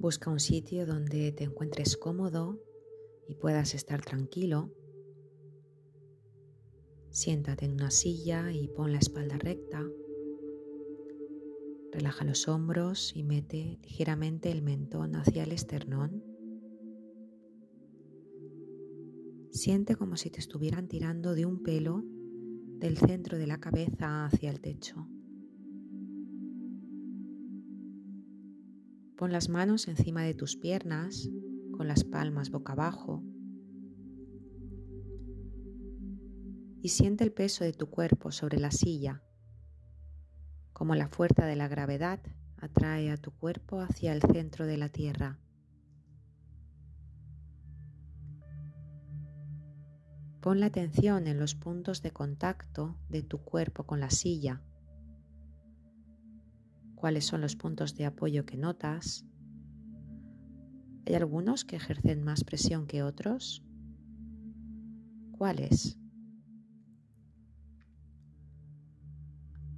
Busca un sitio donde te encuentres cómodo y puedas estar tranquilo. Siéntate en una silla y pon la espalda recta. Relaja los hombros y mete ligeramente el mentón hacia el esternón. Siente como si te estuvieran tirando de un pelo del centro de la cabeza hacia el techo. Pon las manos encima de tus piernas con las palmas boca abajo y siente el peso de tu cuerpo sobre la silla como la fuerza de la gravedad atrae a tu cuerpo hacia el centro de la Tierra. Pon la atención en los puntos de contacto de tu cuerpo con la silla. ¿Cuáles son los puntos de apoyo que notas? ¿Hay algunos que ejercen más presión que otros? ¿Cuáles?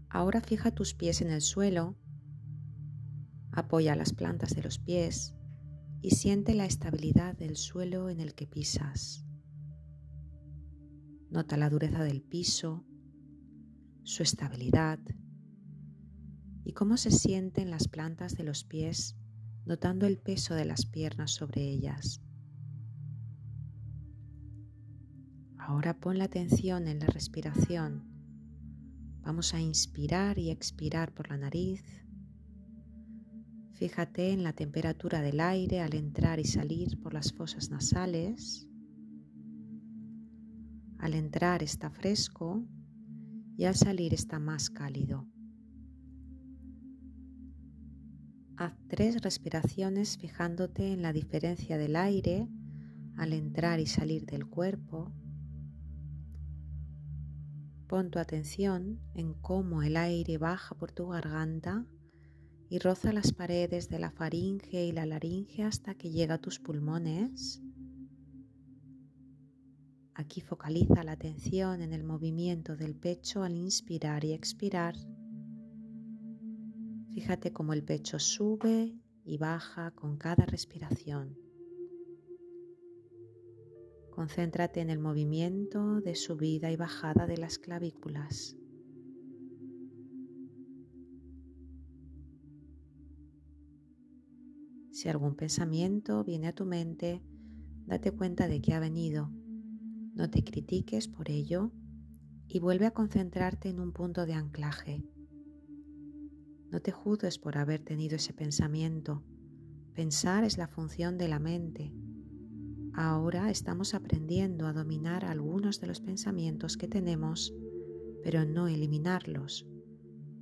Ahora fija tus pies en el suelo, apoya las plantas de los pies y siente la estabilidad del suelo en el que pisas. Nota la dureza del piso, su estabilidad y cómo se sienten las plantas de los pies notando el peso de las piernas sobre ellas. Ahora pon la atención en la respiración Vamos a inspirar y expirar por la nariz. Fíjate en la temperatura del aire al entrar y salir por las fosas nasales. Al entrar está fresco y al salir está más cálido. Haz tres respiraciones fijándote en la diferencia del aire al entrar y salir del cuerpo Pon tu atención en cómo el aire baja por tu garganta y roza las paredes de la faringe y la laringe hasta que llega a tus pulmones. Aquí focaliza la atención en el movimiento del pecho al inspirar y expirar. Fíjate cómo el pecho sube y baja con cada respiración. Concéntrate en el movimiento de subida y bajada de las clavículas. Si algún pensamiento viene a tu mente, date cuenta de que ha venido. No te critiques por ello y vuelve a concentrarte en un punto de anclaje. No te juzgues por haber tenido ese pensamiento. Pensar es la función de la mente Ahora estamos aprendiendo a dominar algunos de los pensamientos que tenemos, pero no eliminarlos.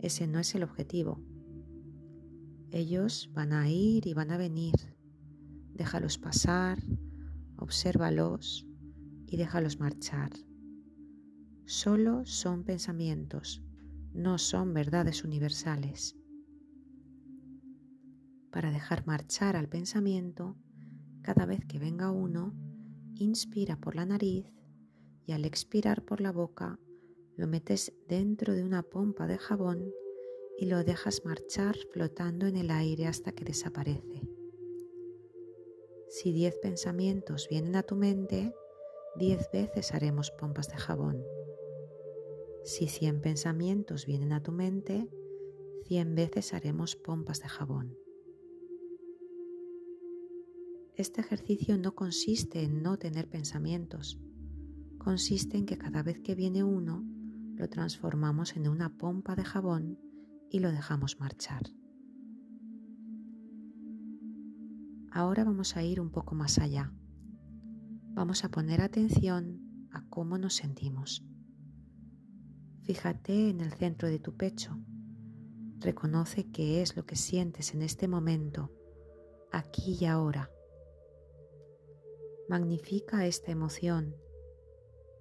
Ese no es el objetivo. Ellos van a ir y van a venir. Déjalos pasar, obsérvalos y déjalos marchar. Solo son pensamientos, no son verdades universales. Para dejar marchar al pensamiento, cada vez que venga uno, inspira por la nariz y al expirar por la boca lo metes dentro de una pompa de jabón y lo dejas marchar flotando en el aire hasta que desaparece. Si diez pensamientos vienen a tu mente, diez veces haremos pompas de jabón. Si cien pensamientos vienen a tu mente, cien veces haremos pompas de jabón. Este ejercicio no consiste en no tener pensamientos, consiste en que cada vez que viene uno, lo transformamos en una pompa de jabón y lo dejamos marchar. Ahora vamos a ir un poco más allá. Vamos a poner atención a cómo nos sentimos. Fíjate en el centro de tu pecho. Reconoce qué es lo que sientes en este momento, aquí y ahora. Magnifica esta emoción.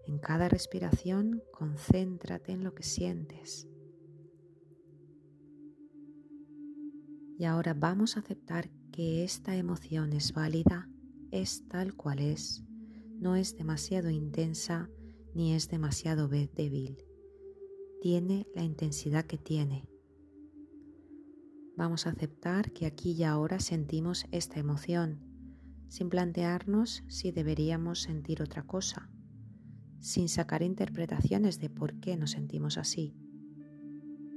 En cada respiración concéntrate en lo que sientes. Y ahora vamos a aceptar que esta emoción es válida, es tal cual es, no es demasiado intensa ni es demasiado débil. Tiene la intensidad que tiene. Vamos a aceptar que aquí y ahora sentimos esta emoción, sin plantearnos si deberíamos sentir otra cosa, sin sacar interpretaciones de por qué nos sentimos así.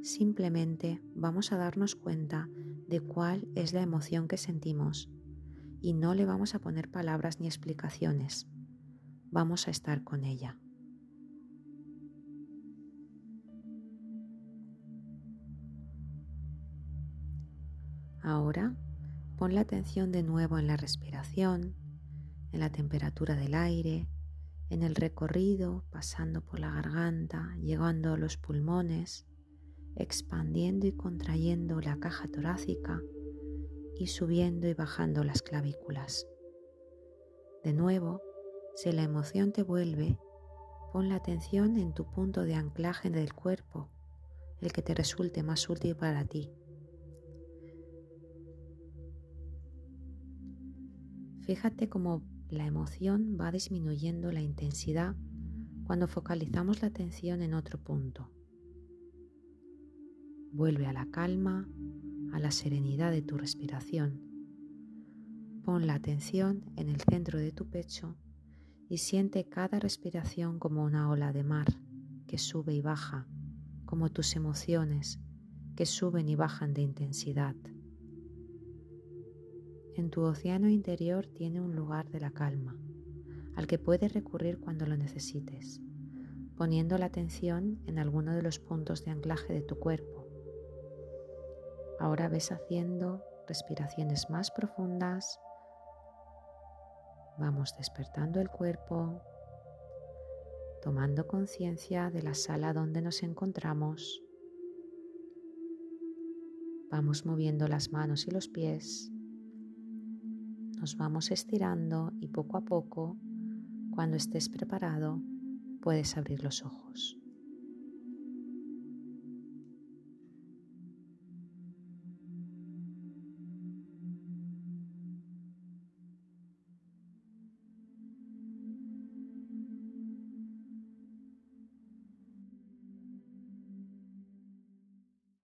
Simplemente vamos a darnos cuenta de cuál es la emoción que sentimos y no le vamos a poner palabras ni explicaciones. Vamos a estar con ella. Ahora pon la atención de nuevo en la en la temperatura del aire, en el recorrido pasando por la garganta, llegando a los pulmones, expandiendo y contrayendo la caja torácica y subiendo y bajando las clavículas. De nuevo, si la emoción te vuelve, pon la atención en tu punto de anclaje del cuerpo, el que te resulte más útil para ti. Fíjate cómo la emoción va disminuyendo la intensidad cuando focalizamos la atención en otro punto. Vuelve a la calma, a la serenidad de tu respiración. Pon la atención en el centro de tu pecho y siente cada respiración como una ola de mar que sube y baja, como tus emociones que suben y bajan de intensidad. En tu océano interior tiene un lugar de la calma, al que puedes recurrir cuando lo necesites, poniendo la atención en alguno de los puntos de anclaje de tu cuerpo. Ahora ves haciendo respiraciones más profundas. Vamos despertando el cuerpo, tomando conciencia de la sala donde nos encontramos. Vamos moviendo las manos y los pies nos vamos estirando y poco a poco, cuando estés preparado, puedes abrir los ojos.